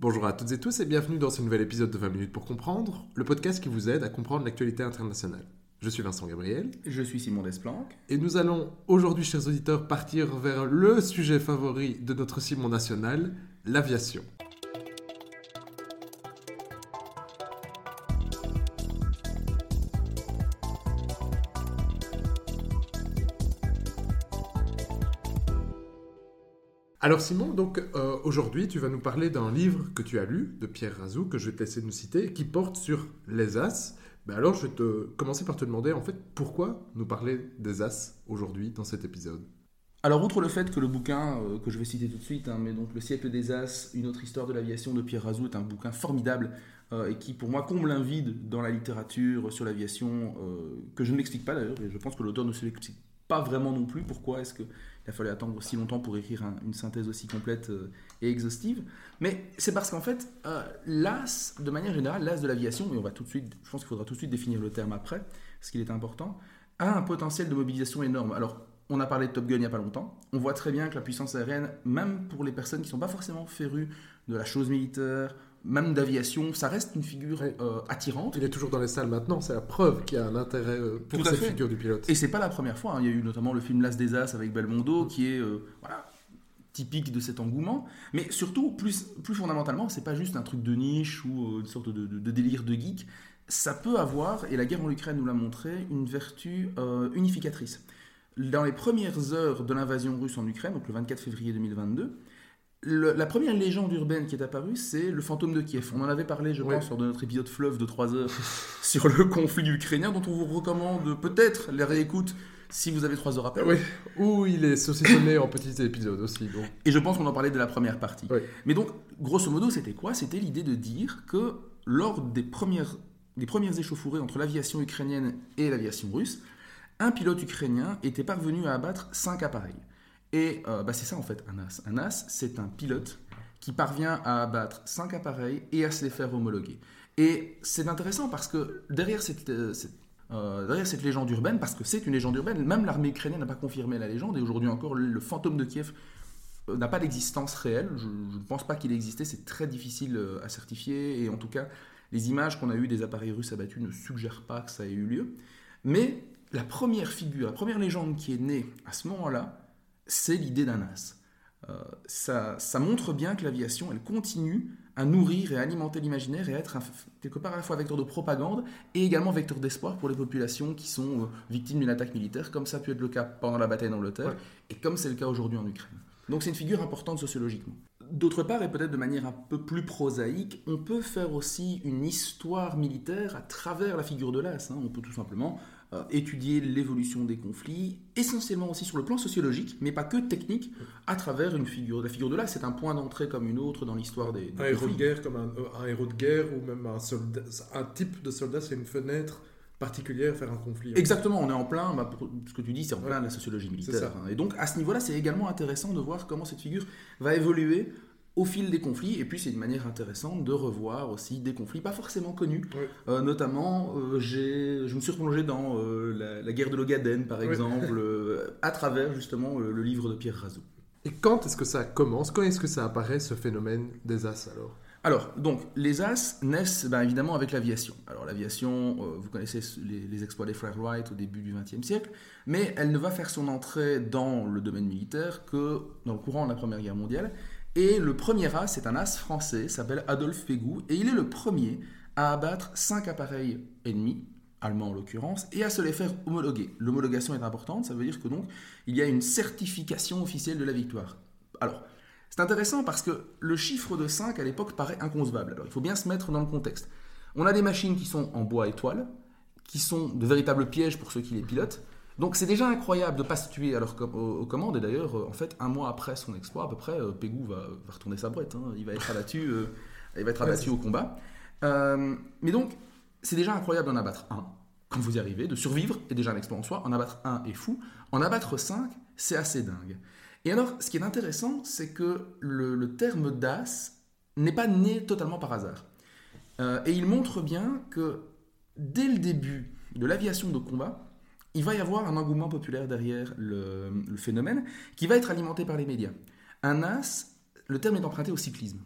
Bonjour à toutes et tous et bienvenue dans ce nouvel épisode de 20 minutes pour comprendre, le podcast qui vous aide à comprendre l'actualité internationale. Je suis Vincent Gabriel. Je suis Simon Desplanques. Et nous allons aujourd'hui, chers auditeurs, partir vers le sujet favori de notre Simon national, l'aviation. Alors Simon, donc euh, aujourd'hui tu vas nous parler d'un livre que tu as lu de Pierre Razou, que je vais te laisser nous citer, qui porte sur les As. Ben alors je vais te commencer par te demander en fait pourquoi nous parler des As aujourd'hui dans cet épisode? Alors outre le fait que le bouquin euh, que je vais citer tout de suite, hein, donc Le siècle des As, une autre histoire de l'aviation de Pierre Razou est un bouquin formidable euh, et qui pour moi comble un vide dans la littérature sur l'aviation que je ne m'explique pas d'ailleurs et je pense que l'auteur ne se l'explique pas vraiment non plus pourquoi est-ce que il a fallu attendre aussi longtemps pour écrire une synthèse aussi complète euh, et exhaustive. Mais c'est parce qu'en fait, euh, l'AS, de manière générale, l'AS de l'aviation, et on va tout de suite, je pense qu'il faudra tout de suite définir le terme après, parce qu'il est important, a un potentiel de mobilisation énorme. Alors, on a parlé de Top Gun il n'y a pas longtemps. On voit très bien que la puissance aérienne, même pour les personnes qui ne sont pas forcément férues de la chose militaire même d'aviation, ça reste une figure euh, attirante. Il est toujours dans les salles maintenant, c'est la preuve qu'il y a un intérêt euh, pour cette figure du pilote. Et c'est pas la première fois, hein. il y a eu notamment le film L'As des As avec Belmondo, qui est euh, voilà, typique de cet engouement. Mais surtout, plus, plus fondamentalement, c'est pas juste un truc de niche ou une sorte de, de, délire de geek. Ça peut avoir, et la guerre en Ukraine nous l'a montré, une vertu unificatrice. Dans les premières heures de l'invasion russe en Ukraine, donc le 24 février 2022, la première légende urbaine qui est apparue, c'est le fantôme de Kiev. On en avait parlé, je pense, lors de notre épisode fleuve de 3 heures sur le conflit ukrainien, dont on vous recommande peut-être les réécoutes si vous avez 3 heures à perdre. Oui, ou il est saucissonné en petits épisodes aussi. Donc. Et je pense qu'on en parlait de la première partie. Mais donc, grosso modo, c'était quoi? C'était l'idée de dire que lors des premières, des premières échauffourées entre l'aviation ukrainienne et l'aviation russe, un pilote ukrainien était parvenu à abattre 5 appareils. Et euh, bah, c'est ça en fait un as. Un as, c'est un pilote qui parvient à abattre 5 appareils et à se les faire homologuer. Et c'est intéressant parce que derrière cette, euh, euh, derrière cette légende urbaine, parce que c'est une légende urbaine, même l'armée ukrainienne n'a pas confirmé la légende, et aujourd'hui encore, le fantôme de Kiev n'a pas d'existence réelle. Je ne pense pas qu'il existait, c'est très difficile à certifier, et en tout cas, les images qu'on a eues des appareils russes abattus ne suggèrent pas que ça ait eu lieu. Mais la première figure, la première légende qui est née à ce moment-là, c'est l'idée d'un as. Euh, ça, ça, montre bien que l'aviation, elle continue à nourrir et à alimenter l'imaginaire et à être quelque part à la fois vecteur de propagande et également vecteur d'espoir pour les populations qui sont euh, victimes d'une attaque militaire, comme ça a pu être le cas pendant la bataille d'Angleterre et comme c'est le cas aujourd'hui en Ukraine. Donc c'est une figure importante sociologiquement. D'autre part, et peut-être de manière un peu plus prosaïque, on peut faire aussi une histoire militaire à travers la figure de l'as. Hein. On peut tout simplement euh, étudier l'évolution des conflits, essentiellement aussi sur le plan sociologique, mais pas que technique, à travers une figure. La figure de là, c'est un point d'entrée comme une autre dans l'histoire des, Un héros de guerre comme un, héros de guerre ou même un, soldat, un type de soldat, c'est une fenêtre particulière faire un conflit. Exactement, on est en plein, bah, ce que tu dis, c'est en plein de la sociologie militaire. Hein. Et donc à ce niveau-là, c'est également intéressant de voir comment cette figure va évoluer au fil des conflits. Et puis, c'est une manière intéressante de revoir aussi des conflits pas forcément connus. Euh, notamment, euh, je me suis replongé dans euh, la, guerre de l'Ogaden, par exemple, à travers justement le livre de Pierre Razou. Et quand est-ce que ça commence? Quand est-ce que ça apparaît, ce phénomène des As alors? Alors, donc, les As naissent ben, évidemment avec l'aviation. Alors, l'aviation, vous connaissez les, les, exploits des frères Wright au début du XXe siècle, mais elle ne va faire son entrée dans le domaine militaire que dans le courant de la Première Guerre mondiale. Et le premier as, c'est un as français, s'appelle Adolphe Pégou, et il est le premier à abattre 5 appareils ennemis, allemands en l'occurrence, et à se les faire homologuer. L'homologation est importante, ça veut dire que donc il y a une certification officielle de la victoire. Alors, c'est intéressant parce que le chiffre de 5 à l'époque paraît inconcevable. Alors, il faut bien se mettre dans le contexte. On a des machines qui sont en bois et toile, qui sont de véritables pièges pour ceux qui les pilotent, donc c'est déjà incroyable de ne pas se tuer à aux, commandes. Et d'ailleurs, euh, en fait, un mois après son exploit, à peu près, euh, Pégou va, retourner sa boîte. Hein. Il va être abattu, euh, il va être abattu au combat. mais donc, c'est déjà incroyable d'en abattre un. Quand vous y arrivez, de survivre est déjà un exploit en soi. En abattre un est fou. En abattre cinq, c'est assez dingue. Et alors, ce qui est intéressant, c'est que le, terme DAS n'est pas né totalement par hasard. et il montre bien que dès le début de l'aviation de combat, il va y avoir un engouement populaire derrière le, phénomène qui va être alimenté par les médias. Un as, le terme est emprunté au cyclisme.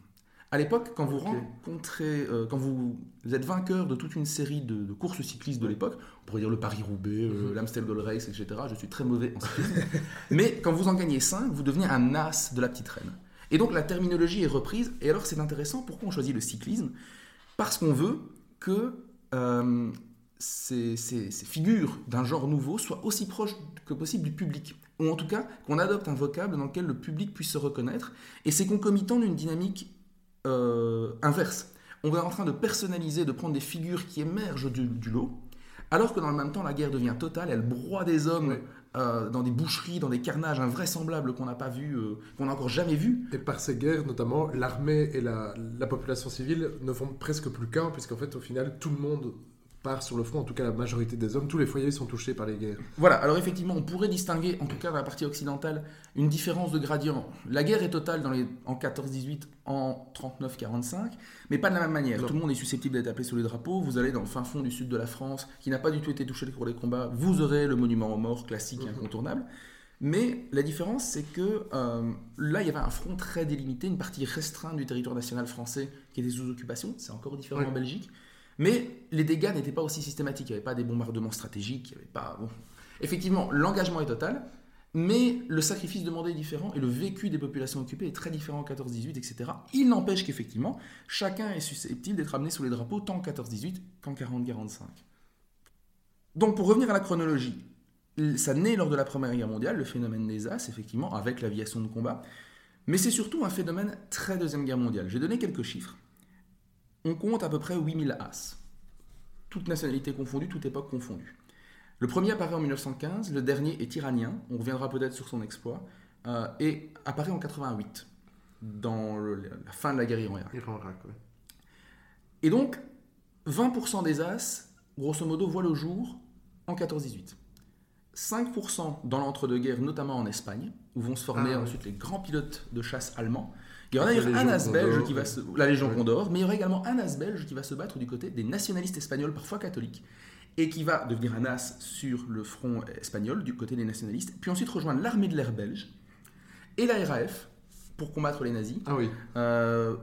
À l'époque, quand vous rencontrez, euh, quand vous, êtes vainqueur de toute une série de, courses cyclistes de l'époque, on pourrait dire le Paris-Roubaix, euh, mhm. l'Amstel Gold Race, etc. Je suis très mauvais en cyclisme. Mais quand vous en gagnez 5, vous devenez un as de la petite reine. Et donc la terminologie est reprise. Et alors c'est intéressant, pourquoi on choisit le cyclisme? Parce qu'on veut que euh, ces, ces, figures d'un genre nouveau soient aussi proches que possible du public. Ou en tout cas, qu'on adopte un vocable dans lequel le public puisse se reconnaître. Et c'est concomitant d'une dynamique euh, inverse. On est en train de personnaliser, de prendre des figures qui émergent du, lot, alors que dans le même temps, la guerre devient totale, elle broie des hommes euh, dans des boucheries, dans des carnages invraisemblables qu'on n'a pas vu, euh, qu'on n'a encore jamais vu. Et par ces guerres, notamment, l'armée et la, la, population civile ne font presque plus qu'un, puisqu'en fait, au final, tout le monde part sur le front, en tout cas la majorité des hommes, tous les foyers sont touchés par les guerres. Voilà, alors effectivement, on pourrait distinguer, en tout cas dans la partie occidentale, une différence de gradient. La guerre est totale dans les, en 14-18, en 39-45, mais pas de la même manière. Tout le monde est susceptible d'être appelé sur les drapeaux. Vous allez dans le fin fond du sud de la France, qui n'a pas du tout été touché pour les combats, vous aurez le monument aux morts classique, mhm. incontournable. Mais la différence, c'est que euh, là, il y avait un front très délimité, une partie restreinte du territoire national français qui était sous occupation. C'est encore différent en Belgique. Mais les dégâts n'étaient pas aussi systématiques. Il n'y avait pas des bombardements stratégiques. Il avait pas. Effectivement, l'engagement est total, mais le sacrifice demandé est différent et le vécu des populations occupées est très différent en 14-18, etc. Il n'empêche qu'effectivement, chacun est susceptible d'être amené sous les drapeaux tant en 14-18 qu'en 40-45. Donc, pour revenir à la chronologie, ça naît lors de la Première Guerre mondiale, le phénomène des As, effectivement, avec l'aviation de combat. Mais c'est surtout un phénomène très Deuxième Guerre mondiale. J'ai donné quelques chiffres on compte à peu près 8000 As. Toutes nationalités confondues, toute époque confondue. Le premier apparaît en 1915, le dernier est iranien, on reviendra peut-être sur son exploit, euh, et apparaît en 88, dans la fin de la guerre Iran-Irak. Et donc, 20% des As, grosso modo, voient le jour en 14-18. 5% dans l'entre-deux-guerres, notamment en Espagne, où vont se former ah ensuite les grands pilotes de chasse allemands, il y aura d'ailleurs un as belge qui va se... La Légion Condor, mais il y aura également un as belge qui va se battre du côté des nationalistes espagnols, parfois catholiques, et qui va devenir un as sur le front espagnol, du côté des nationalistes, puis ensuite rejoindre l'armée de l'air belge et la RAF pour combattre les nazis. Ah oui. Euh,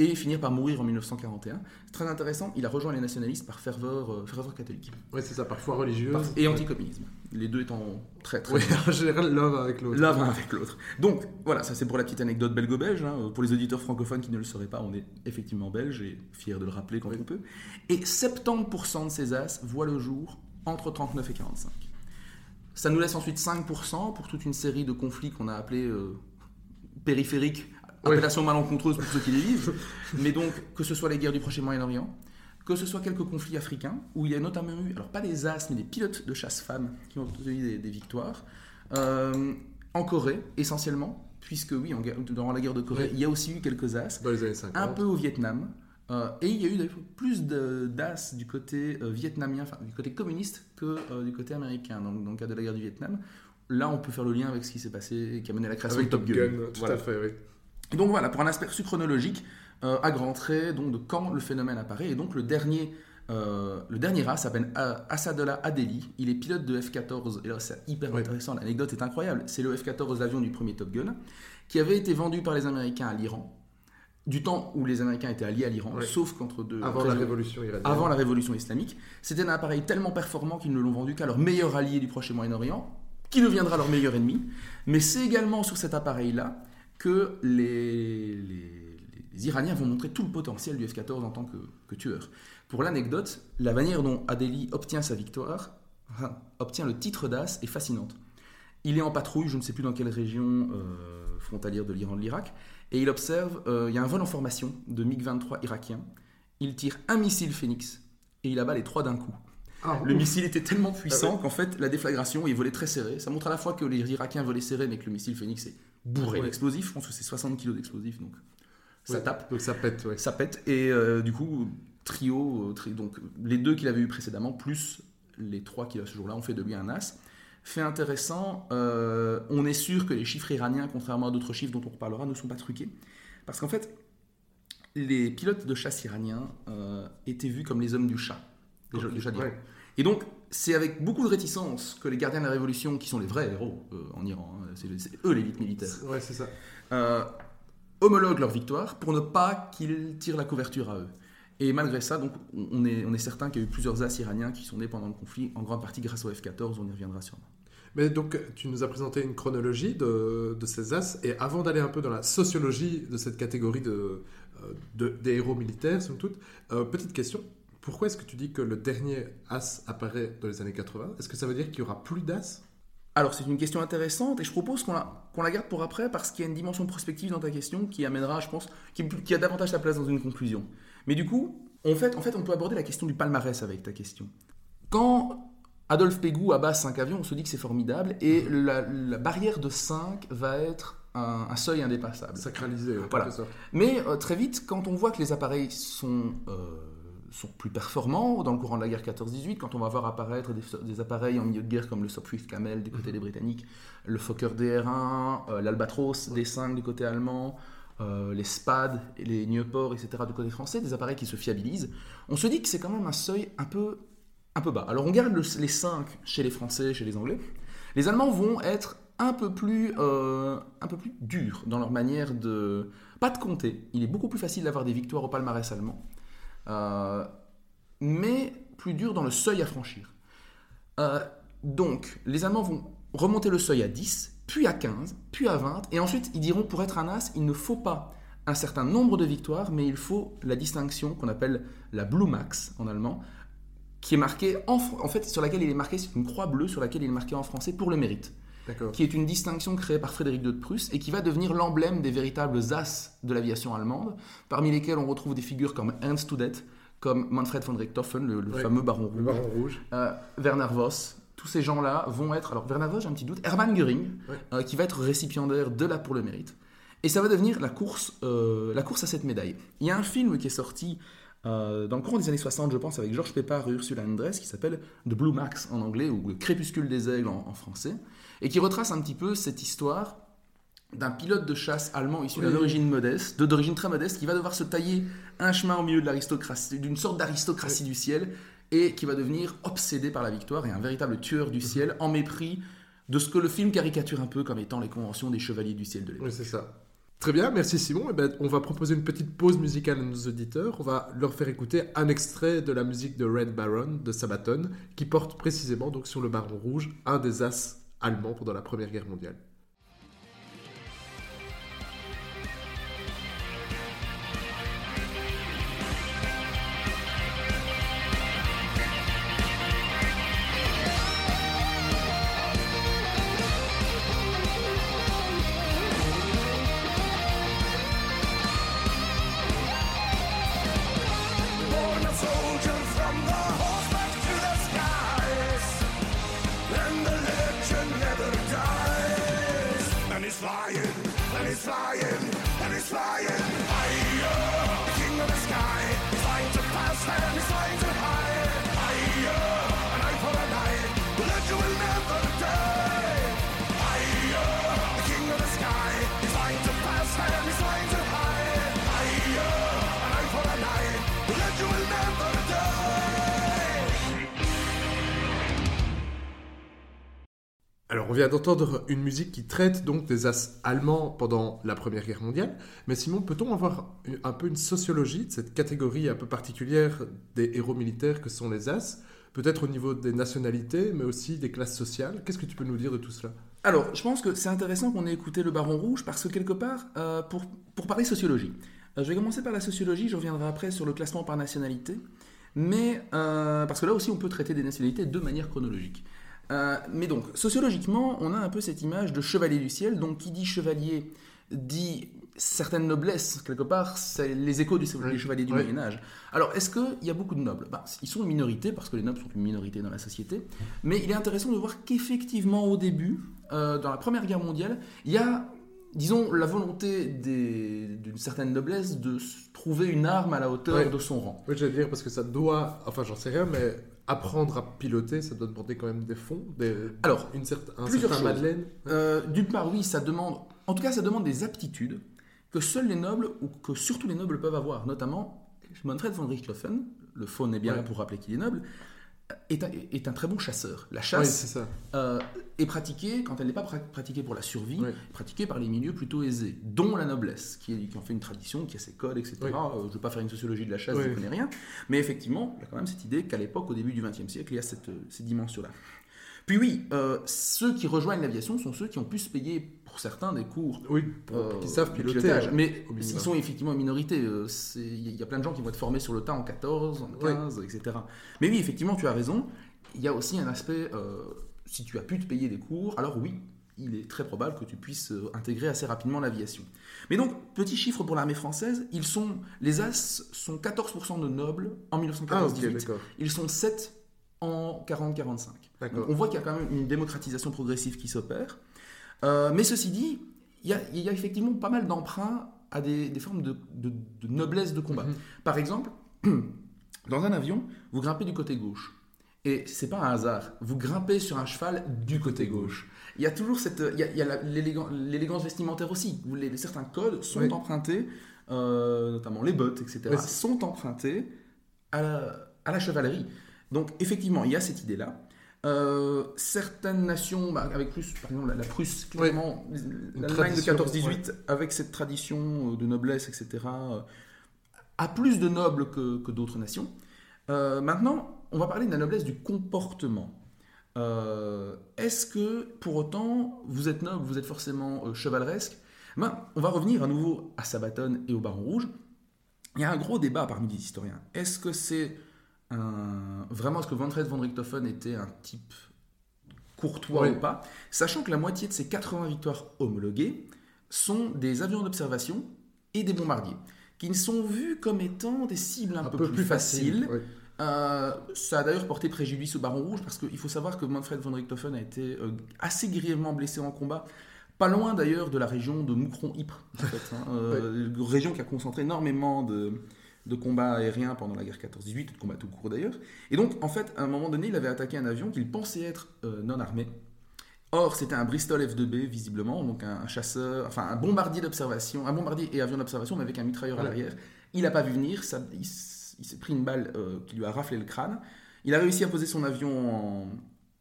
et finir par mourir en 1941. C'est très intéressant, il a rejoint les nationalistes par ferveur, euh, ferveur catholique. Oui, c'est ça, parfois religieuse. et anticommunisme. Les deux étant très très. Oui, en général, l'un avec l'autre. L'un avec l'autre. Donc, voilà, ça c'est pour la petite anecdote belgo-belge. Hein. Pour les auditeurs francophones qui ne le sauraient pas, on est effectivement belge et fier de le rappeler quand on peut. Et 70% de ces as voient le jour entre 39 et 45. Ça nous laisse ensuite 5% pour toute une série de conflits qu'on a appelés euh, périphériques appellation malencontreuse pour ceux qui les vivent, mais donc que ce soit les guerres du Proche-Moyen-Orient, que ce soit quelques conflits africains, où il y a notamment eu, alors pas des as, mais des pilotes de chasse femmes qui ont obtenu des, victoires, euh, en Corée essentiellement, puisque oui, en, durant la guerre de Corée, il y a aussi eu quelques as, un peu au Vietnam, euh, et il y a eu plus d'as du côté euh, vietnamien, enfin du côté communiste, que du côté américain, donc dans le cas de la guerre du Vietnam. Là, on peut faire le lien avec ce qui s'est passé, qui a mené à la création de Top Gun. tout à fait, oui donc voilà, pour un aspect chronologique, euh, à grands traits, donc de quand le phénomène apparaît. Et donc le dernier, euh, le dernier rat s'appelle Asadollah Adeli. Il est pilote de F-14. Et là, c'est hyper intéressant. L'anecdote est incroyable. C'est le F-14, l'avion du premier Top Gun, qui avait été vendu par les Américains à l'Iran. Du temps où les Américains étaient alliés à l'Iran, sauf qu'entre deux. Avant la révolution iranienne. Avant la révolution islamique. C'était un appareil tellement performant qu'ils ne l'ont vendu qu'à leur meilleur allié du Proche et Moyen-Orient, qui deviendra leur meilleur ennemi. Mais c'est également sur cet appareil-là que les, les, Iraniens vont montrer tout le potentiel du F-14 en tant que, tueur. Pour l'anecdote, la manière dont Adeli obtient sa victoire, obtient le titre d'As, est fascinante. Il est en patrouille, je ne sais plus dans quelle région euh, frontalière de l'Iran, de l'Irak, et il observe, euh, il y a un vol en formation de MiG-23 irakien. Il tire un missile Phoenix et il abat les trois d'un coup. Ah, le missile était tellement puissant ah qu'en fait, la déflagration, il volait très serré. Ça montre à la fois que les Irakiens volaient serré, mais que le missile Phoenix est bourré d'explosifs. Je pense que c'est 60 kg d'explosifs, donc ça tape. Donc ça pète, ouais. Ça pète. Et euh, du coup, trio, euh, donc les deux qu'il avait eu précédemment, plus les trois qu'il a ce jour-là, ont fait de lui un as. Fait intéressant, euh, on est sûr que les chiffres iraniens, contrairement à d'autres chiffres dont on reparlera, ne sont pas truqués. Parce qu'en fait, les pilotes de chasse iraniens étaient vus comme les hommes du chat. du chat Et donc, c'est avec beaucoup de réticence que les gardiens de la Révolution, qui sont les vrais héros euh, en Iran, hein, c'est eux l'élite militaire. Ouais, c'est ça. Euh, homologuent leur victoire pour ne pas qu'ils tirent la couverture à eux. Et malgré ça, donc, on est, on est certain qu'il y a eu plusieurs As iraniens qui sont nés pendant le conflit, en grande partie grâce au F-14, on y reviendra sûrement. Mais donc, tu nous as présenté une chronologie de, de ces As, et avant d'aller un peu dans la sociologie de cette catégorie de, euh, des héros militaires, somme toute, euh, petite question, pourquoi est-ce que tu dis que le dernier As apparaît dans les années 80 Est-ce que ça veut dire qu'il y aura plus d'As? Alors c'est une question intéressante et je propose qu'on la, garde pour après parce qu'il y a une dimension prospective dans ta question qui amènera, je pense, qui, a davantage sa place dans une conclusion. Mais du coup, en fait, en fait, on peut aborder la question du palmarès avec ta question. Quand Adolphe Pégou abat 5 avions, on se dit que c'est formidable et la, barrière de 5 va être un, seuil indépassable. Sacralisé, voilà. Mais euh, très vite, quand on voit que les appareils sont... Euh, sont plus performants dans le courant de la guerre 14-18, quand on va voir apparaître des, appareils en milieu de guerre comme le Sopwith Camel du côté mhm. des Britanniques, le Fokker DR1, euh, l'Albatros D5 du côté allemand, euh, les SPAD, les Nieuport, etc. du côté français, des appareils qui se fiabilisent, on se dit que c'est quand même un seuil un peu, un peu bas. Alors on garde les 5 chez les Français, chez les Anglais. Les Allemands vont être un peu plus, euh, un peu plus durs dans leur manière de... Pas de compter. Il est beaucoup plus facile d'avoir des victoires au palmarès allemand. Euh, mais plus dur dans le seuil à franchir. Euh, donc, les Allemands vont remonter le seuil à 10, puis à 15, puis à 20, et ensuite ils diront pour être un as, il ne faut pas un certain nombre de victoires, mais il faut la distinction qu'on appelle la Blue Max en allemand, qui est marquée en, en fait sur laquelle il est marqué, c'est une croix bleue sur laquelle il est marqué en français pour le mérite qui est une distinction créée par Frédéric II de Prusse et qui va devenir l'emblème des véritables as de l'aviation allemande, parmi lesquels on retrouve des figures comme Ernst Udet, comme Manfred von Richthofen, le, fameux baron rouge, euh, Werner Voss. Tous ces gens-là vont être, alors Werner Voss, j'ai un petit doute, Hermann Göring, euh, qui va être récipiendaire de la pour le mérite. Et ça va devenir la course, euh, la course à cette médaille. Il y a un film qui est sorti dans le courant des années 60, je pense, avec Georges Pépard et Ursula Andress, qui s'appelle The Blue Max en anglais, ou Le Crépuscule des Aigles en français, et qui retrace un petit peu cette histoire d'un pilote de chasse allemand issu d'une origine modeste, d'origine très modeste, qui va devoir se tailler un chemin au milieu de l'aristocratie, d'une sorte d'aristocratie du ciel, et qui va devenir obsédé par la victoire et un véritable tueur du mhm. ciel, en mépris de ce que le film caricature un peu comme étant les conventions des chevaliers du ciel de l'époque. Oui, c'est ça. Très bien, merci Simon. Eh ben, on va proposer une petite pause musicale à nos auditeurs. On va leur faire écouter un extrait de la musique de Red Baron de Sabaton, qui porte précisément donc sur le Baron Rouge, un des as allemand pendant la Première Guerre mondiale. On vient d'entendre une musique qui traite donc des as allemands pendant la Première Guerre mondiale. Mais Simon, peut-on avoir un peu une sociologie de cette catégorie un peu particulière des héros militaires que sont les as? Peut-être au niveau des nationalités, mais aussi des classes sociales. Qu'est-ce que tu peux nous dire de tout cela? Alors, je pense que c'est intéressant qu'on ait écouté le Baron Rouge parce que quelque part, euh, pour, pour parler sociologie, euh, je vais commencer par la sociologie, je reviendrai après sur le classement par nationalité. Mais euh, parce que là aussi, on peut traiter des nationalités de manière chronologique. Euh, mais donc, sociologiquement, on a un peu cette image de chevalier du ciel. Donc, qui dit chevalier dit certaine noblesse, quelque part, c'est les échos du chevalier du Moyen-Âge. Alors, est-ce qu'il y a beaucoup de nobles? Bah, Ils sont une minorité, parce que les nobles sont une minorité dans la société. Mais il est intéressant de voir qu'effectivement, au début, euh, dans la Première Guerre mondiale, il y a disons, la volonté d'une certaine noblesse de trouver une arme à la hauteur de son rang. Oui, j'allais dire, parce que ça doit, enfin j'en sais rien, mais apprendre à piloter, ça doit demander quand même des fonds, des, Alors, une certaine, un certain Madeleine. Euh, D'une part, oui, ça demande, en tout cas, ça demande des aptitudes que seuls les nobles, ou que surtout les nobles peuvent avoir, notamment Manfred von Richthofen, le faune est bien là pour rappeler qu'il est noble, est un, très bon chasseur. La chasse euh, est pratiquée, quand elle n'est pas pratiquée pour la survie, pratiquée par les milieux plutôt aisés, dont la noblesse, qui, en fait une tradition, qui a ses codes, etc. Euh, je ne veux pas faire une sociologie de la chasse, je ne connais rien. Mais effectivement, il y a quand même cette idée qu'à l'époque, au début du XXe siècle, il y a cette, cette dimension-là. Puis oui, euh, ceux qui rejoignent l'aviation sont ceux qui ont pu se payer, pour certains, des cours. Oui, qui savent piloter. Mais ils sont effectivement en minorité. Il y a plein de gens qui vont être formés sur le tas en 14, en 15, etc. Mais oui, effectivement, tu as raison. Il y a aussi un aspect, euh, si tu as pu te payer des cours, alors oui, il est très probable que tu puisses euh, intégrer assez rapidement l'aviation. Mais donc, petit chiffre pour l'armée française, ils sont, les As sont 14% de nobles en 1914 ah, ils sont 7 en 40-45. On voit qu'il y a quand même une démocratisation progressive qui s'opère. Euh, mais ceci dit, il y, a, effectivement pas mal d'emprunts à des, formes de, noblesse de combat. Mhm. Par exemple, dans un avion, vous grimpez du côté gauche. Et c'est pas un hasard. Vous grimpez sur un cheval du côté gauche. Il y a toujours cette, il y a, l'élégance vestimentaire aussi. Les, certains codes sont empruntés, euh, notamment les bottes, etc., sont empruntés à la, chevalerie. Donc effectivement, il y a cette idée-là. Euh, certaines nations, bah, avec plus, par exemple la, Prusse, clairement, l'Allemagne de 14-18, avec cette tradition euh, de noblesse, etc., a plus de nobles que, que d'autres nations. maintenant, on va parler de la noblesse du comportement. Euh, est-ce que pour autant vous êtes noble, vous êtes forcément euh, chevaleresque? Ben, On va revenir à nouveau à Sabaton et au Baron Rouge. Il y a un gros débat parmi les historiens. Est-ce que c'est un... vraiment ce que Van von Richthofen était un type courtois ou pas? Sachant que la moitié de ces 80 victoires homologuées sont des avions d'observation et des bombardiers, qui ne sont vus comme étant des cibles un, peu, plus, faciles. Euh, ça a d'ailleurs porté préjudice au Baron Rouge parce qu'il faut savoir que Manfred von Richthofen a été euh, assez grièvement blessé en combat, pas loin d'ailleurs de la région de Moucron-Ypres, en fait, hein. euh, région qui a concentré énormément de, de combats aériens pendant la guerre 14-18, de combats tout court d'ailleurs. Et donc, en fait, à un moment donné, il avait attaqué un avion qu'il pensait être non armé. Or, c'était un Bristol F2B, visiblement, donc un, chasseur, enfin un bombardier d'observation, un bombardier et avion d'observation, mais avec un mitrailleur à l'arrière. Il n'a pas vu venir, ça, il s'est pris une balle euh, qui lui a raflé le crâne. Il a réussi à poser son avion en,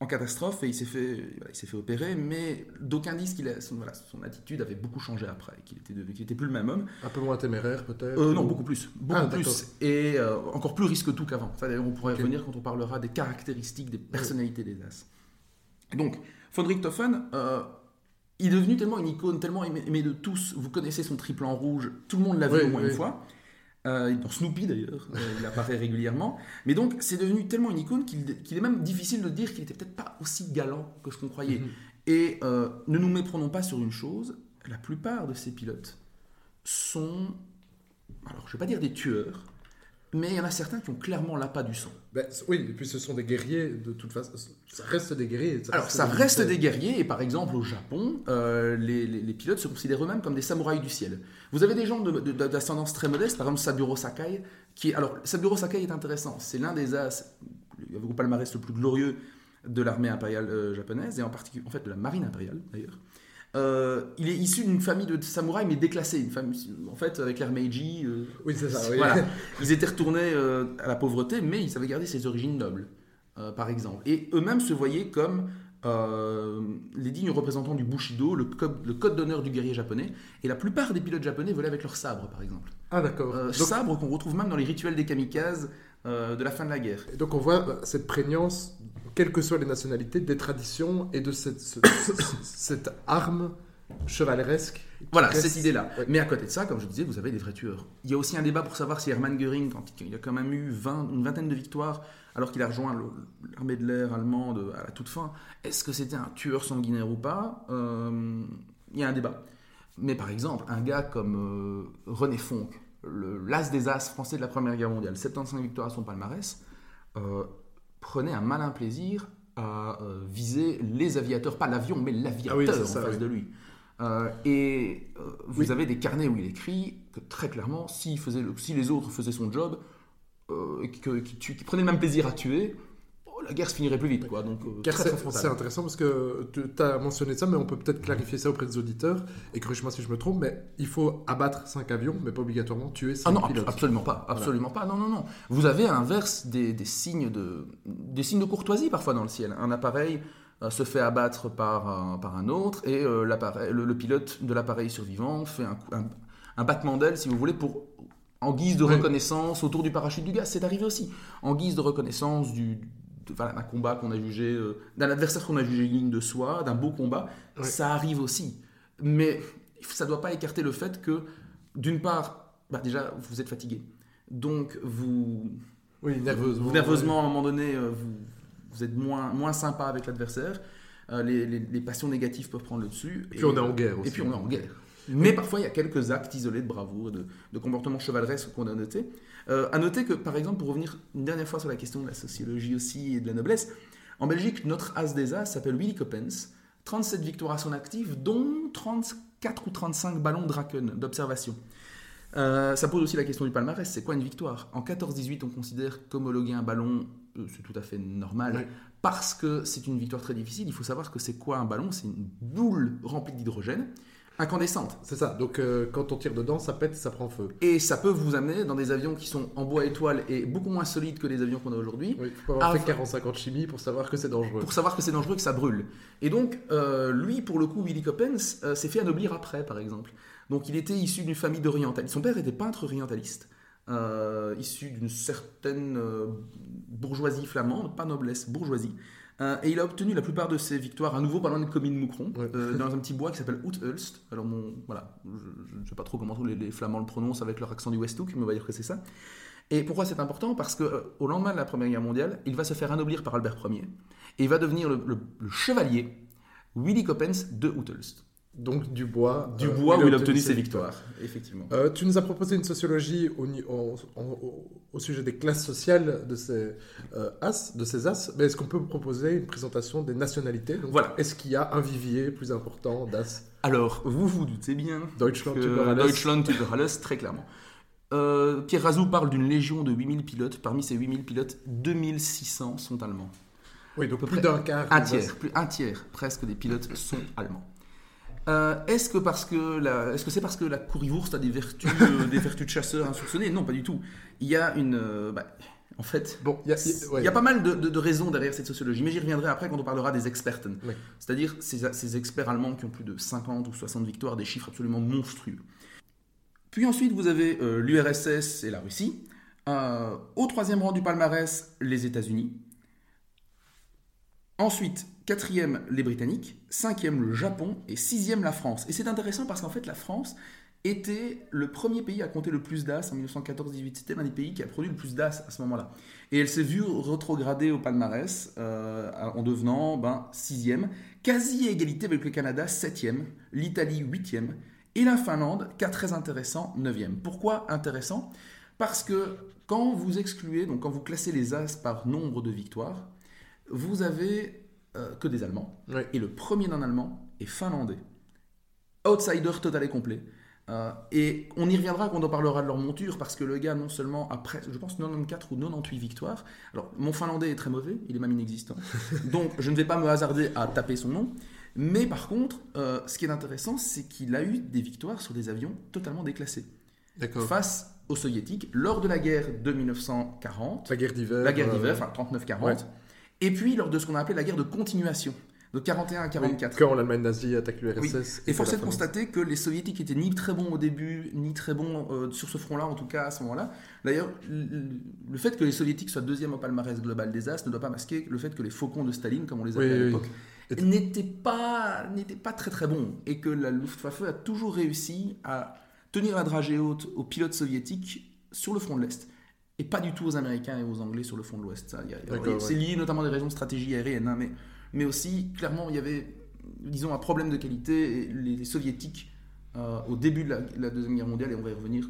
catastrophe et il s'est fait, il s'est fait opérer, mais d'aucuns disent qu'il a, son, voilà, son attitude avait beaucoup changé après, qu'il était, qu'il était plus le même homme. Un peu moins téméraire peut-être euh, Non, beaucoup plus, beaucoup ah, plus, et euh, encore plus risque tout qu'avant. Enfin, on pourrait revenir quand on parlera des caractéristiques, des personnalités des As. Donc, von Richthofen, il est devenu tellement une icône, tellement aimé, de tous. Vous connaissez son triple en rouge, tout le monde l'a vu au moins une fois. Euh, dans Snoopy d'ailleurs, euh, il apparaît régulièrement. Mais donc c'est devenu tellement une icône qu'il est même difficile de dire qu'il était peut-être pas aussi galant que ce qu'on croyait. Mhm. Et euh, ne nous méprenons pas sur une chose, la plupart de ces pilotes sont, alors je vais pas dire des tueurs, mais il y en a certains qui ont clairement l'appât du sang. Ben, oui, et puis ce sont des guerriers, de toute façon. Ça reste des guerriers. Alors, ça reste des guerriers, et par exemple, au Japon, euh, les, les, pilotes se considèrent eux-mêmes comme des samouraïs du ciel. Vous avez des gens d'ascendance très modeste, par exemple Saburo Sakai, qui Alors, Saburo Sakai est intéressant. C'est l'un des as, le palmarès le plus glorieux de l'armée impériale euh, japonaise, et en particulier, en fait, de la marine impériale, d'ailleurs. Euh, il est issu d'une famille de samouraïs, mais déclassée. Une famille, en fait, avec l'ère Meiji. Euh, oui, c'est ça. Oui. Voilà. Ils étaient retournés euh, à la pauvreté, mais ils avaient gardé ses origines nobles, par exemple. Et eux-mêmes se voyaient comme les dignes représentants du Bushido, le code, le code d'honneur du guerrier japonais. Et la plupart des pilotes japonais volaient avec leur sabre, par exemple. Ah, d'accord. Sabre qu'on retrouve même dans les rituels des kamikazes de la fin de la guerre. Et donc on voit cette prégnance quelles que soient les nationalités, des traditions et de cette, cette arme chevaleresque. Voilà, cette idée-là. Mais à côté de ça, comme je disais, vous avez des vrais tueurs. Il y a aussi un débat pour savoir si Hermann Göring, quand il a quand même eu 20, une vingtaine de victoires, alors qu'il a rejoint l'armée de l'air allemande à la toute fin, est-ce que c'était un tueur sanguinaire ou pas? Euh, Il y a un débat. Mais par exemple, un gars comme euh, René Fonck, l'as des as français de la Première Guerre mondiale, 75 victoires à son palmarès, euh, prenait un malin plaisir à euh, viser les aviateurs, pas l'avion, mais l'aviateur ah en face de lui. Euh, et euh, vous avez des carnets où il écrit que très clairement, faisait si les autres faisaient son job, et qu'il prenait le même plaisir à tuer, la guerre se finirait plus vite. Quoi. Donc, euh, c'est intéressant parce que tu as mentionné ça, mais on peut peut-être clarifier ça auprès des auditeurs. Et corrige-moi si je me trompe, mais il faut abattre 5 avions, mais pas obligatoirement tuer 5 ah non, absolument pas. Absolument pas. Non, non, non. Vous avez à l'inverse des, des, signes de, des signes de courtoisie parfois dans le ciel. Un appareil euh, se fait abattre par un, par un autre et euh, le, le, pilote de l'appareil survivant fait un, un, battement d'aile, si vous voulez, pour en guise de reconnaissance autour du parachute du gaz. C'est arrivé aussi. En guise de reconnaissance du, d'un combat qu'on a jugé, euh, d'un adversaire qu'on a jugé digne de soi, d'un beau combat, ça arrive aussi. Mais ça ne doit pas écarter le fait que, d'une part, bah déjà, vous êtes fatigué. Donc, vous. Oui, nerveusement. nerveusement, à un moment donné, vous, vous êtes moins, moins sympa avec l'adversaire. Euh, les, les, passions négatives peuvent prendre le dessus. Et, puis on est en guerre aussi. Et puis on est en guerre. Mais parfois, il y a quelques actes isolés de bravoure, de, de comportement chevaleresque qu'on a noté. Euh, à noter que, par exemple, pour revenir une dernière fois sur la question de la sociologie aussi et de la noblesse, en Belgique, notre as des as s'appelle Willy Coppens. 37 victoires à son actif, dont 34 ou 35 ballons Draken d'observation. Euh, ça pose aussi la question du palmarès, c'est quoi une victoire? En 14-18, on considère qu'homologuer un ballon euh, c'est tout à fait normal. Parce que c'est une victoire très difficile, il faut savoir que c'est quoi un ballon? C'est une boule remplie d'hydrogène incandescente. C'est ça, donc euh, quand on tire dedans, ça pète, ça prend feu. Et ça peut vous amener dans des avions qui sont en bois étoile et beaucoup moins solides que les avions qu'on a aujourd'hui. Oui, il faut avoir fait 40 de chimie pour savoir que c'est dangereux. Pour savoir que c'est dangereux, que ça brûle. Et donc, euh, lui, pour le coup, Willy Coppens, s'est fait anoblir après, par exemple. Donc il était issu d'une famille d'orientalistes. Son père était peintre orientaliste. Euh, issu d'une certaine euh, bourgeoisie flamande, pas noblesse, bourgeoisie. Euh, et il a obtenu la plupart de ses victoires à nouveau par de commune Moucron, dans un petit bois qui s'appelle Oud-Ulst. Alors, mon, voilà, je ne sais pas trop comment les, les, Flamands le prononcent avec leur accent du Westhoek, mais on va dire que c'est ça. Et pourquoi c'est important? Parce qu'au lendemain de la Première Guerre mondiale, il va se faire anoblir par Albert Ier et il va devenir le, le chevalier Willy Coppens de Oud-Ulst. Donc du bois. Du euh, bois où il a obtenu ses victoires, effectivement. Euh, tu nous as proposé une sociologie au, au, sujet des classes sociales de ces euh, as, de ces as. Mais est-ce qu'on peut proposer une présentation des nationalités? Voilà. Est-ce qu'il y a un vivier plus important d'as? Alors, vous vous doutez bien. Deutschland, que Deutschland, très clairement. Pierre Razou parle d'une légion de 8000 pilotes. Parmi ces 8000 pilotes, 2600 sont allemands. Oui, donc plus d'un quart. Un tiers, plus, un tiers presque des pilotes sont allemands. Euh, est-ce que parce que est-ce que c'est parce que la currywurst a des vertus, euh, des vertus de chasseur insoupçonnées? Non, pas du tout. Il y a une, euh, bah, en fait, bon, il y, a pas mal de, raisons derrière cette sociologie, mais j'y reviendrai après quand on parlera des experts. C'est-à-dire ces, ces, experts allemands qui ont plus de 50 ou 60 victoires, des chiffres absolument monstrueux. Puis ensuite, vous avez l'URSS et la Russie. au troisième rang du palmarès, les États-Unis. Ensuite, quatrième, les Britanniques, cinquième, le Japon, et sixième, la France. Et c'est intéressant parce qu'en fait, la France était le premier pays à compter le plus d'as en 1914-18. C'était l'un des pays qui a produit le plus d'as à ce moment-là. Et elle s'est vue rétrograder au palmarès euh, en devenant ben, sixième, quasi égalité avec le Canada, septième, l'Italie, huitième, et la Finlande, cas très intéressant, neuvième. Pourquoi intéressant? Parce que quand vous excluez, donc quand vous classez les as par nombre de victoires, vous avez euh, que des Allemands. Et le premier d'un Allemand est finlandais. Outsider total et complet. Euh, et on y reviendra quand on parlera de leur monture, parce que le gars, non seulement après, je pense, 94 ou 98 victoires. Alors, mon finlandais est très mauvais, il est même inexistant. Donc, je ne vais pas me hasarder à taper son nom. Mais par contre, euh, ce qui est intéressant, c'est qu'il a eu des victoires sur des avions totalement déclassés. Face aux soviétiques, lors de la guerre de 1940. La guerre d'hiver. La guerre d'hiver, enfin 39-40. Et puis lors de ce qu'on a appelé la guerre de continuation, de 41 à 44. quand l'Allemagne nazie attaque l'URSS. Et force est de constater que les soviétiques étaient ni très bons au début, ni très bons euh, sur ce front-là, en tout cas à ce moment-là. D'ailleurs, le fait que les soviétiques soient deuxième au palmarès global des As ne doit pas masquer le fait que les faucons de Staline, comme on les appelait à l'époque, n'étaient pas, pas très très bons. Et que la Luftwaffe a toujours réussi à tenir la dragée haute aux pilotes soviétiques sur le front de l'Est et pas du tout aux Américains et aux Anglais sur le front de l'Ouest. C'est lié notamment à des raisons de stratégie aérienne, hein, mais, mais aussi, clairement, il y avait, disons, un problème de qualité. Et les, Soviétiques, euh, au début de la, Deuxième Guerre mondiale, et on va y revenir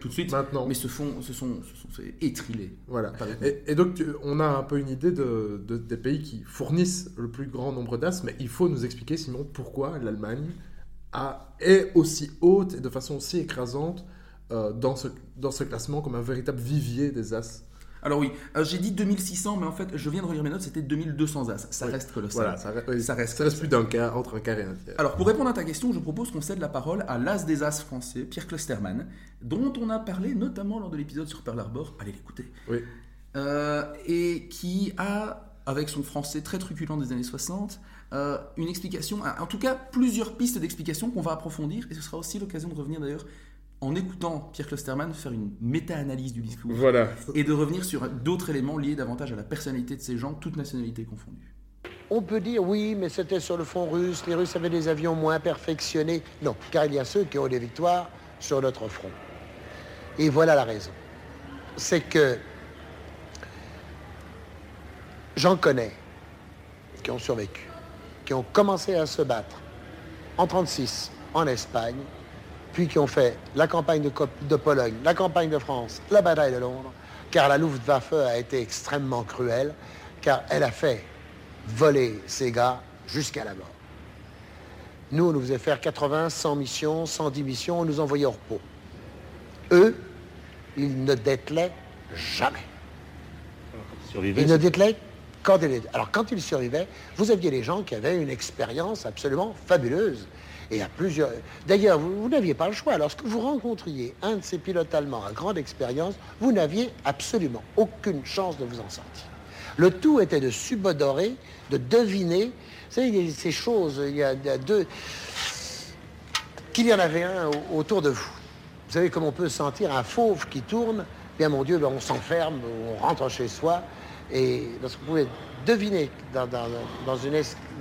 tout de suite, maintenant. mais se, font, se, sont, se sont fait étriler. Voilà. Et, donc, on a un peu une idée de, des pays qui fournissent le plus grand nombre d'as, mais il faut nous expliquer, sinon, pourquoi l'Allemagne est aussi haute et de façon aussi écrasante euh, dans, ce, dans ce classement comme un véritable vivier des As Alors oui, euh, j'ai dit 2600, mais en fait, je viens de relire mes notes, c'était 2200 as. Ça reste colossal. Voilà, ça, ça reste, ça reste plus d'un quart, entre un quart et un tiers. Alors pour répondre à ta question, je propose qu'on cède la parole à l'as des as français, Pierre Klosterman, dont on a parlé notamment lors de l'épisode sur Pearl Harbor. Allez l'écouter. Oui. Euh, et qui a, avec son français très truculent des années 60, euh, une explication, en tout cas plusieurs pistes d'explication qu'on va approfondir, et ce sera aussi l'occasion de revenir d'ailleurs en écoutant Pierre Klosterman faire une méta-analyse du discours voilà. et de revenir sur d'autres éléments liés davantage à la personnalité de ces gens, toutes nationalités confondues. On peut dire oui, mais c'était sur le front russe, les Russes avaient des avions moins perfectionnés. Non, car il y a ceux qui ont des victoires sur notre front. Et voilà la raison. C'est que j'en connais qui ont survécu, qui ont commencé à se battre en 1936 en Espagne, puis qui ont fait la campagne de, Pologne, la campagne de France, la bataille de Londres, car la Luftwaffe a été extrêmement cruelle, car elle a fait voler ses gars jusqu'à la mort. Nous, on nous faisait faire 80, 100 missions, 110 missions, on nous envoyait au repos. Eux, ils ne dételaient jamais. Ils ne dételaient quand ils... Alors quand ils survivaient, vous aviez des gens qui avaient une expérience absolument fabuleuse. Et à plusieurs. D'ailleurs, vous, n'aviez pas le choix. Lorsque vous rencontriez un de ces pilotes allemands à grande expérience, vous n'aviez absolument aucune chance de vous en sortir. Le tout était de subodorer, de deviner. Vous savez, il y a ces choses, il y a, deux. Qu'il y en avait un autour de vous. Vous savez comme on peut sentir un fauve qui tourne. Bien mon Dieu, on s'enferme, on rentre chez soi. Et lorsque vous pouvez deviner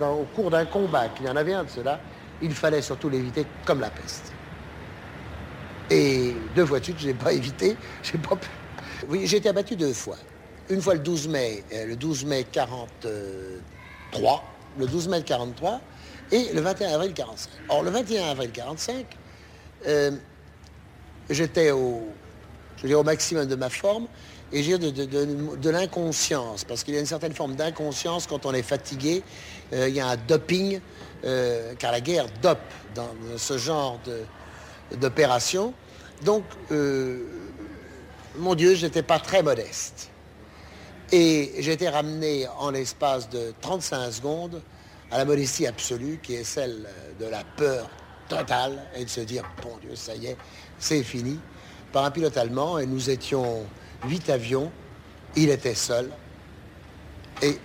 au cours d'un combat qu'il y en avait un de ceux-là, il fallait surtout l'éviter comme la peste. Et deux fois de suite, je n'ai pas évité. J'ai Oui, j'ai été abattu deux fois. Une fois le 12 mai, euh, le 12 mai 43, le 12 mai 43, et le 21 avril 45. Or, le 21 avril 45, euh, j'étais au, je au maximum de ma forme et j'ai de, de, l'inconscience, parce qu'il y a une certaine forme d'inconscience quand on est fatigué. Euh, il y a un doping euh, car la guerre dope dans, ce genre d'opération. Donc, euh, mon Dieu, je n'étais pas très modeste. Et j'ai été ramené en l'espace de 35 secondes à la modestie absolue, qui est celle de la peur totale, et de se dire, bon Dieu, ça y est, c'est fini, par un pilote allemand, et nous étions huit avions, il était seul, et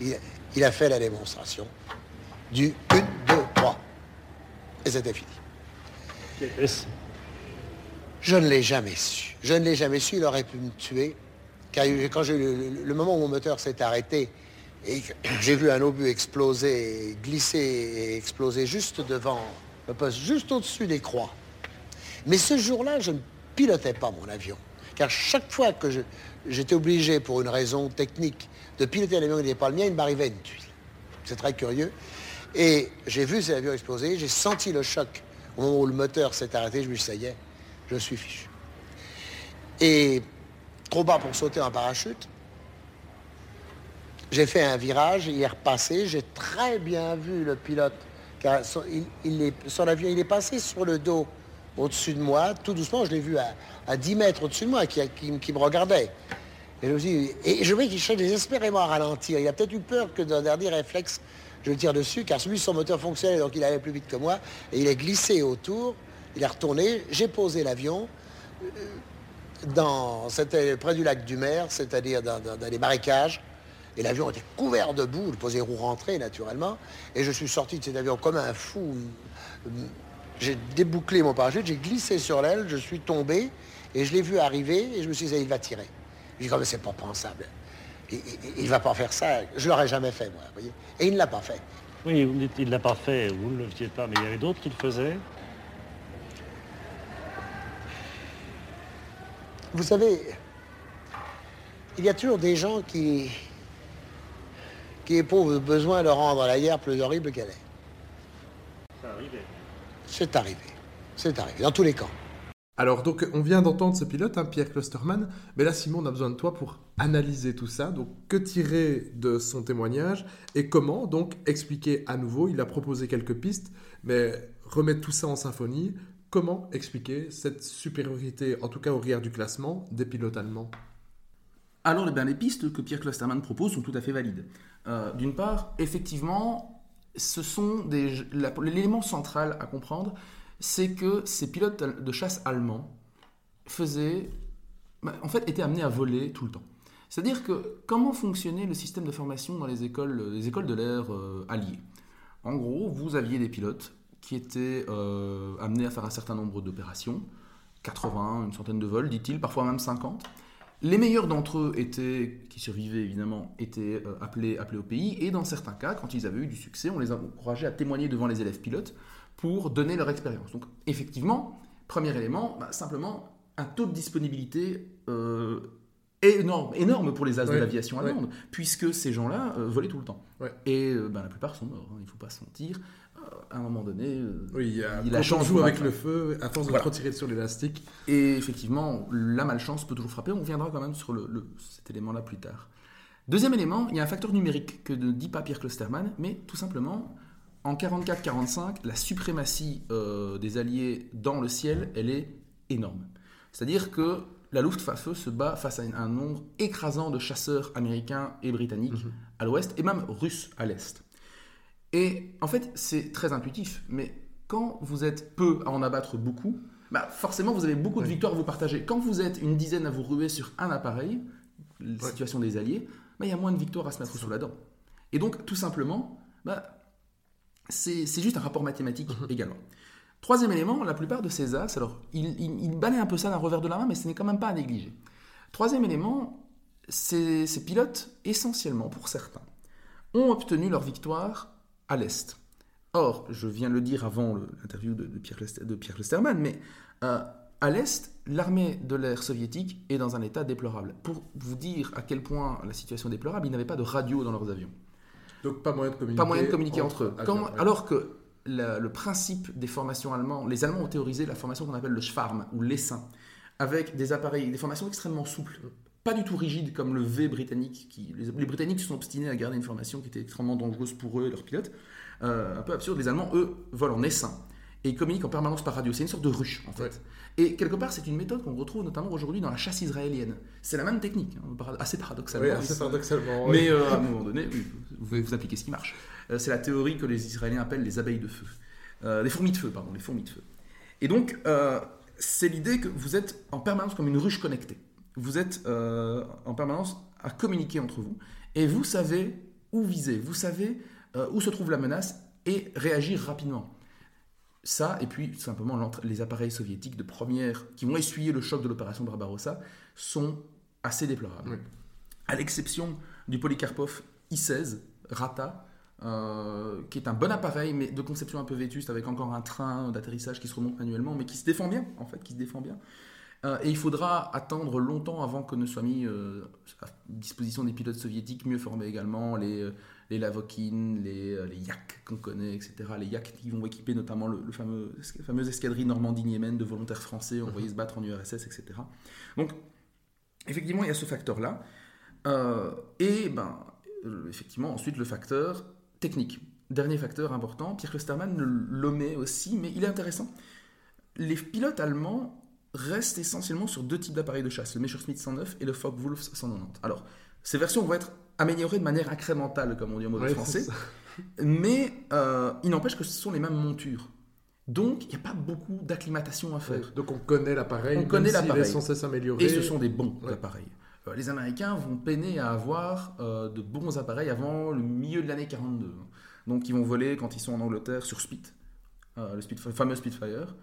il a fait la démonstration du 1, 2, 3. Et c'était fini. Je ne l'ai jamais su. Je ne l'ai jamais su, il aurait pu me tuer. Car quand j'ai le, moment où mon moteur s'est arrêté et j'ai vu un obus exploser, glisser et exploser juste devant le poste, juste au-dessus des croix. Mais ce jour-là, je ne pilotais pas mon avion. Car chaque fois que j'étais obligé, pour une raison technique, de piloter un avion qui n'était pas le mien, il m'arrivait une tuile. C'est très curieux. Et j'ai vu ces avions exploser, j'ai senti le choc. Au moment où le moteur s'est arrêté, je me suis dit, ça y est, je suis fichu. Et trop bas pour sauter en parachute. J'ai fait un virage, il est repassé, j'ai très bien vu le pilote, car son avion, il est passé sur le dos au-dessus de moi, tout doucement, je l'ai vu à, 10 mètres au-dessus de moi, qui, me regardait. Et je, et je voyais qu'il cherchait désespérément à ralentir. Il a peut-être eu peur que d'un dernier réflexe, je le tire dessus, car celui son moteur fonctionnait, donc il allait plus vite que moi, et il est glissé autour, il est retourné, j'ai posé l'avion, euh, c'était près du lac du Mer, c'est-à-dire dans, des marécages, et l'avion était couvert de boue, le posé roue rentrée naturellement, et je suis sorti de cet avion comme un fou. J'ai débouclé mon parachute, j'ai glissé sur l'aile, je suis tombé, et je l'ai vu arriver, et je me suis dit, il va tirer. Je dis, comme c'est pas pensable il ne va pas faire ça. Je ne l'aurais jamais fait, moi. Voyez Et il ne l'a pas fait. Oui, vous dites il ne l'a pas fait, vous ne le faisiez pas, mais il y avait d'autres qui le faisaient Vous savez, il y a toujours des gens qui, qui éprouvent besoin de rendre la guerre plus horrible qu'elle est. C'est arrivé. C'est arrivé. C'est arrivé, dans tous les camps. Alors, donc, on vient d'entendre ce pilote, hein, Pierre Klosterman, mais là, Simon, on a besoin de toi pour analyser tout ça. Donc, que tirer de son témoignage et comment, donc, expliquer à nouveau Il a proposé quelques pistes, mais remettre tout ça en symphonie. Comment expliquer cette supériorité, en tout cas au regard du classement, des pilotes allemands? Alors eh bien, les pistes que Pierre Klosterman propose sont tout à fait valides. Euh, d'une part, effectivement, ce sont des l'élément central à comprendre, c'est que ces pilotes de chasse allemands faisaient, bah, en fait, étaient amenés à voler tout le temps. C'est-à-dire que comment fonctionnait le système de formation dans les écoles, les écoles de l'air euh, alliées? En gros, vous aviez des pilotes qui étaient euh, amenés à faire un certain nombre d'opérations, 80, une centaine de vols, dit-il, parfois même 50. Les meilleurs d'entre eux étaient, qui survivaient évidemment, étaient euh, appelés, au pays, et dans certains cas, quand ils avaient eu du succès, on les encourageait à témoigner devant les élèves pilotes pour donner leur expérience. Donc effectivement, premier élément, bah, simplement un taux de disponibilité euh, énorme, énorme pour les as de l'aviation allemande, puisque ces gens-là euh, volaient tout le temps. Et bah, la plupart sont morts, hein, il ne faut pas se mentir à un moment donné, euh, oui, il a, chance joue avec le feu, à force de trop tirer sur l'élastique. Et effectivement, la malchance peut toujours frapper. On viendra quand même sur le, cet élément-là plus tard. Deuxième élément, il y a un facteur numérique que ne dit pas Pierre Klosterman, mais tout simplement, en 44-45, la suprématie euh, des Alliés dans le ciel, elle est énorme. C'est-à-dire que la Luftwaffe se bat face à un nombre écrasant de chasseurs américains et britanniques mhm. à l'ouest, et même russes à l'est. Et en fait, c'est très intuitif, mais quand vous êtes peu à en abattre beaucoup, bah forcément vous avez beaucoup de victoires à vous partager. Quand vous êtes une dizaine à vous ruer sur un appareil, la situation des alliés, bah, il y a moins de victoires à se mettre sous la dent. Et donc, tout simplement, bah, c'est juste un rapport mathématique mhm. également. Troisième élément, la plupart de ces as, alors il, il, un peu ça d'un revers de la main, mais ce n'est quand même pas à négliger. Troisième élément, ces, ces pilotes, essentiellement pour certains, ont obtenu leur victoire à l'Est. Or, je viens de le dire avant l'interview de, Pierre, de Pierre Lesterman, mais euh, à l'Est, l'armée de l'air soviétique est dans un état déplorable. Pour vous dire à quel point la situation est déplorable, ils n'avaient pas de radio dans leurs avions. Donc pas moyen de communiquer, pas moyen de communiquer entre, eux. Alors que le principe des formations allemandes, les Allemands ont théorisé la formation qu'on appelle le Schwarm ou l'essaim, avec des appareils, des formations extrêmement souples, pas du tout rigide comme le V britannique. Qui, les, Britanniques se sont obstinés à garder une formation qui était extrêmement dangereuse pour eux et leurs pilotes. Euh, un peu absurde. Les Allemands, eux, volent en essaim et ils communiquent en permanence par radio. C'est une sorte de ruche, en fait. Et quelque part, c'est une méthode qu'on retrouve notamment aujourd'hui dans la chasse israélienne. C'est la même technique, hein, assez paradoxalement. Oui, assez paradoxalement. Mais euh, à un moment donné, vous, vous appliquez ce qui marche. Euh, c'est la théorie que les Israéliens appellent les abeilles de feu. les fourmis de feu, pardon, les fourmis de feu. Et donc, c'est l'idée que vous êtes en permanence comme une ruche connectée vous êtes euh, en permanence à communiquer entre vous et vous savez où viser, vous savez euh, où se trouve la menace et réagir rapidement. Ça, et puis tout simplement les appareils soviétiques de première qui vont essuyer le choc de l'opération Barbarossa sont assez déplorables. À l'exception du Polykarpov I-16 Rata, euh, qui est un bon appareil, mais de conception un peu vétuste, avec encore un train d'atterrissage qui se remonte manuellement, mais qui se défend bien, en fait, qui se défend bien. Euh, et il faudra attendre longtemps avant que ne soient mis euh, à disposition des pilotes soviétiques mieux formés également, les, les Lavokin, les, les Yak qu'on connaît, etc. Les Yak qui vont équiper notamment le, fameux, la fameuse escadrille Normandie-Yémen de volontaires français envoyés se battre en URSS, etc. Donc, effectivement, il y a ce facteur-là. et, ben, effectivement, ensuite, le facteur technique. Dernier facteur important, Pierre Klostermann l'omet aussi, mais il est intéressant. Les pilotes allemands reste essentiellement sur deux types d'appareils de chasse, le Messerschmitt 109 et le Focke-Wulf 190. Alors, ces versions vont être améliorées de manière incrémentale, comme on dit en mode français, mais euh, il n'empêche que ce sont les mêmes montures. Donc, il n'y a pas beaucoup d'acclimatation à faire. donc, on connaît l'appareil, on connaît l'appareil. est censé s'améliorer. Et ce sont des bons appareils. Euh, les Américains vont peiner à avoir euh, de bons appareils avant le milieu de l'année 42. Donc, ils vont voler quand ils sont en Angleterre sur Spit, le, le fameux Spitfire.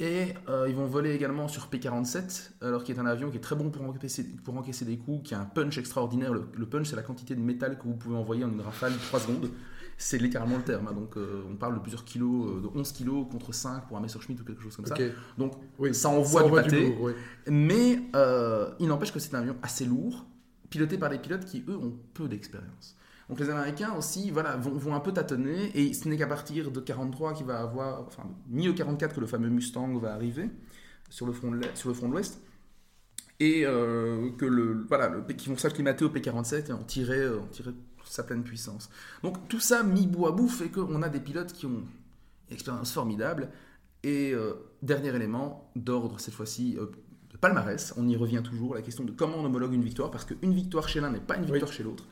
Et euh, ils vont voler également sur P-47, alors qui est un avion qui est très bon pour encaisser, pour encaisser des coups, qui a un punch extraordinaire. Le, punch, c'est la quantité de métal que vous pouvez envoyer en une rafale de 3 secondes. C'est littéralement le terme. Hein. Donc, euh, on parle de plusieurs kilos, euh, de 11 kilos contre 5 pour un Messerschmitt ou quelque chose comme ça. Donc, ça envoie du pâté. Mais il n'empêche que c'est un avion assez lourd, piloté par des pilotes qui, eux, ont peu d'expérience. Donc les Américains aussi voilà, vont, un peu tâtonner, et ce n'est qu'à partir de 43 qu'il va avoir, enfin milieu 44 que le fameux Mustang va arriver sur le front de l'Ouest, et euh, que le voilà, le, qu'ils vont s'acclimater au P47 et en tirer, en tirer sa pleine puissance. Donc tout ça mis bout à bout fait qu'on a des pilotes qui ont une expérience formidable. Et euh, dernier élément d'ordre cette fois-ci, euh, palmarès, on y revient toujours, la question de comment on homologue une victoire, parce qu'une victoire chez l'un n'est pas une victoire chez l'autre.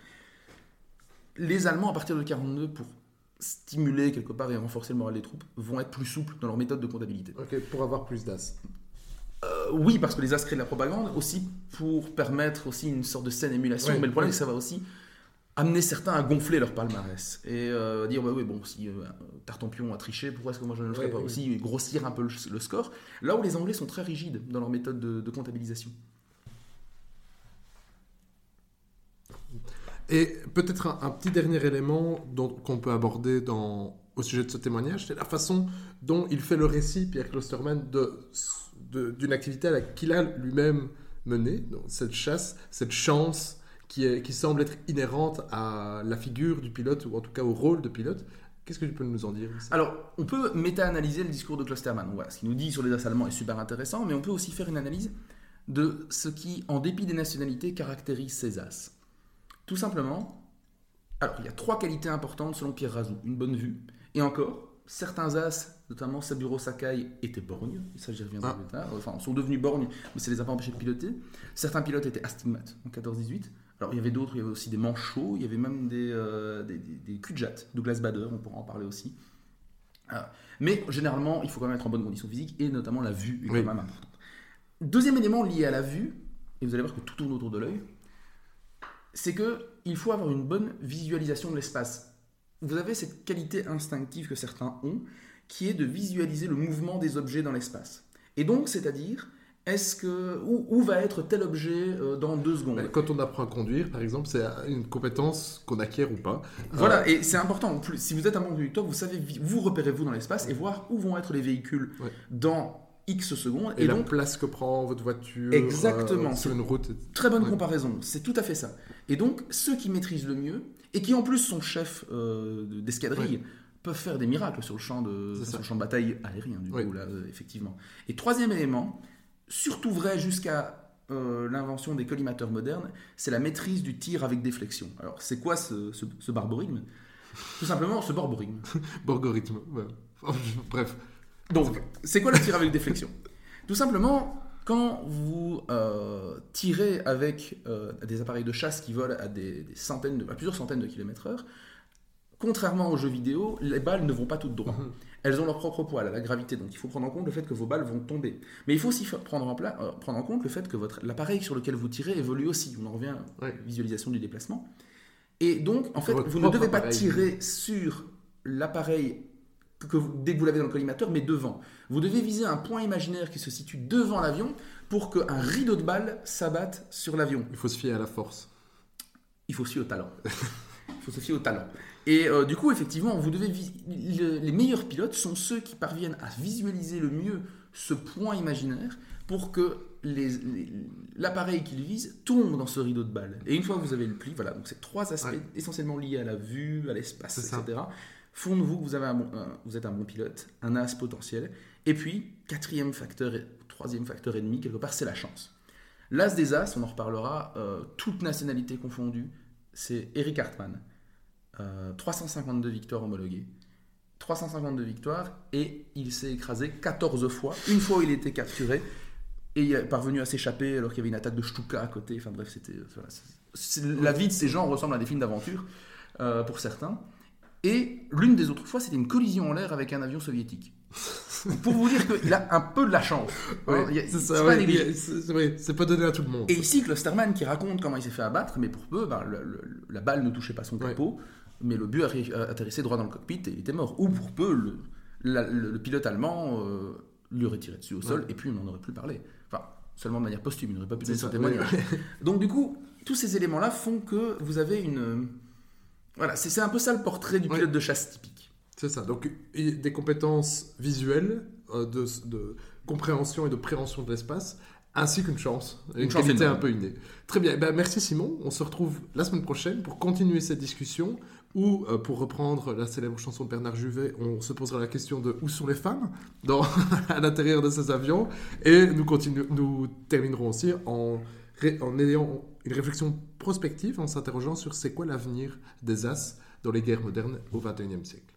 Les Allemands, à partir de 42, pour stimuler quelque part et renforcer le moral des troupes, vont être plus souples dans leur méthode de comptabilité. Pour avoir plus d'as. Euh, oui, parce que les as créent de la propagande, aussi pour permettre aussi une sorte de saine émulation, mais le problème c'est que ça va aussi amener certains à gonfler leur palmarès et euh, dire ouais, ouais bon si euh, Tartampion a triché pourquoi est-ce que moi je ne le ferais pas aussi grossir un peu le, score. Là où les Anglais sont très rigides dans leur méthode de, comptabilisation et peut-être un, petit dernier élément qu'on peut aborder au sujet de ce témoignage c'est la façon dont il fait le récit Pierre Klosterman d'une activité qu'il a lui-même menée cette chasse cette chance qui, semble être inhérente à la figure du pilote, ou en tout cas au rôle de pilote. Qu'est-ce que tu peux nous en dire Alors, on peut méta-analyser le discours de Klosterman. Ce qu'il nous dit sur les As allemands est super intéressant, mais on peut aussi faire une analyse de ce qui, en dépit des nationalités, caractérise ces As. Tout simplement, alors il y a trois qualités importantes selon Pierre Razou. Une bonne vue, et encore, certains As, notamment Saburo Sakai, étaient borgnes. Ça, j'y reviendrai ah. plus tard. Enfin, sont devenus borgnes, mais ça les a pas empêchés de piloter. Certains pilotes étaient astigmates en 14-18. Alors il y avait d'autres, il y avait aussi des manchots, il y avait même des, euh, des, des, Douglas Bader, on pourra en parler aussi. Ah. Mais généralement, il faut quand même être en bonne condition physique et notamment la vue est quand même importante. Deuxième élément lié à la vue, et vous allez voir que tout tourne autour de l'œil, c'est que il faut avoir une bonne visualisation de l'espace. Vous avez cette qualité instinctive que certains ont, qui est de visualiser le mouvement des objets dans l'espace. Et donc, c'est-à-dire est-ce que où, va être tel objet euh, dans deux secondes? Quand on apprend à conduire, par exemple, c'est une compétence qu'on acquiert ou pas. Voilà, euh, et c'est important. Si vous êtes un bon conducteur, vous savez vous repérez-vous dans l'espace et voir où vont être les véhicules dans X secondes. Et, la place que prend votre voiture exactement euh, sur une route. Très bonne comparaison. C'est tout à fait ça. Et donc ceux qui maîtrisent le mieux et qui en plus sont chefs d'escadrille. peuvent faire des miracles sur le champ de, sur le champ de bataille aérien, du coup, là, effectivement. Et troisième élément, surtout vrai jusqu'à euh, l'invention des collimateurs modernes, c'est la maîtrise du tir avec déflexion. Alors, c'est quoi ce, ce, Tout simplement, ce barborigme. Borgorithme, bref. Donc, c'est quoi le tir avec déflexion? Tout simplement, quand vous euh, tirez avec euh, des appareils de chasse qui volent à, des, centaines de, à plusieurs centaines de kilomètres heure, contrairement aux jeux vidéo, les balles ne vont pas toutes droit. Mhm. Elles ont leur propre poids, la gravité. Donc il faut prendre en compte le fait que vos balles vont tomber. Mais il faut aussi prendre en, euh, prendre en compte le fait que l'appareil sur lequel vous tirez évolue aussi. On en revient à la visualisation du déplacement. Et donc, en fait, vous ne devez pas tirer sur l'appareil que dès que vous l'avez dans le collimateur, mais devant. Vous devez viser un point imaginaire qui se situe devant l'avion pour qu'un rideau de balles s'abatte sur l'avion. Il faut se fier à la force. Il faut se fier au talent. Il faut se fier au talent. Et euh, du coup, effectivement, vous devez les meilleurs pilotes sont ceux qui parviennent à visualiser le mieux ce point imaginaire pour que l'appareil qu'ils visent tombe dans ce rideau de balles. Et une fois que vous avez le pli, voilà, donc ces trois aspects essentiellement liés à la vue, à l'espace, etc., font de vous que vous, êtes un bon pilote, un as potentiel. Et puis, quatrième facteur, troisième facteur et demi, quelque part, c'est la chance. L'as des as, on en reparlera, euh, toute nationalité confondue, c'est Eric Hartmann. 352 euh, victoires homologuées. 352 victoires et il s'est écrasé 14 fois. Une fois, il était capturé et il est parvenu à s'échapper alors qu'il y avait une attaque de Stuka à côté. Enfin bref, c'était la vie de ces gens ressemble à des films d'aventure euh, pour certains. Et l'une des autres fois, c'était une collision en l'air avec un avion soviétique. pour vous dire qu'il a un peu de la chance. Hein, c'est pas, donné à tout le monde. Et ici, Klosterman qui raconte comment il s'est fait abattre, mais pour peu, ben, la balle ne touchait pas son capot mais le but atterrissait droit dans le cockpit et il était mort. Ou pour peu, le, pilote allemand euh, lui aurait tiré dessus au sol et puis on n'en aurait plus parlé. Enfin, seulement de manière posthume, il n'aurait pas pu donner son témoignage. Donc du coup, tous ces éléments-là font que vous avez une... Voilà, c'est un peu ça le portrait du pilote de chasse typique. C'est ça, donc des compétences visuelles, euh, de, de compréhension et de préhension de l'espace, ainsi qu'une chance, une, qualité un peu innée. Très bien, ben, merci Simon, on se retrouve la semaine prochaine pour continuer cette discussion ou, euh, pour reprendre la célèbre chanson de Bernard Juvet, on se posera la question de où sont les femmes dans, à l'intérieur de ces avions. Et nous, nous terminerons aussi en, en ayant une réflexion prospective, en s'interrogeant sur c'est quoi l'avenir des As dans les guerres modernes au XXIe siècle.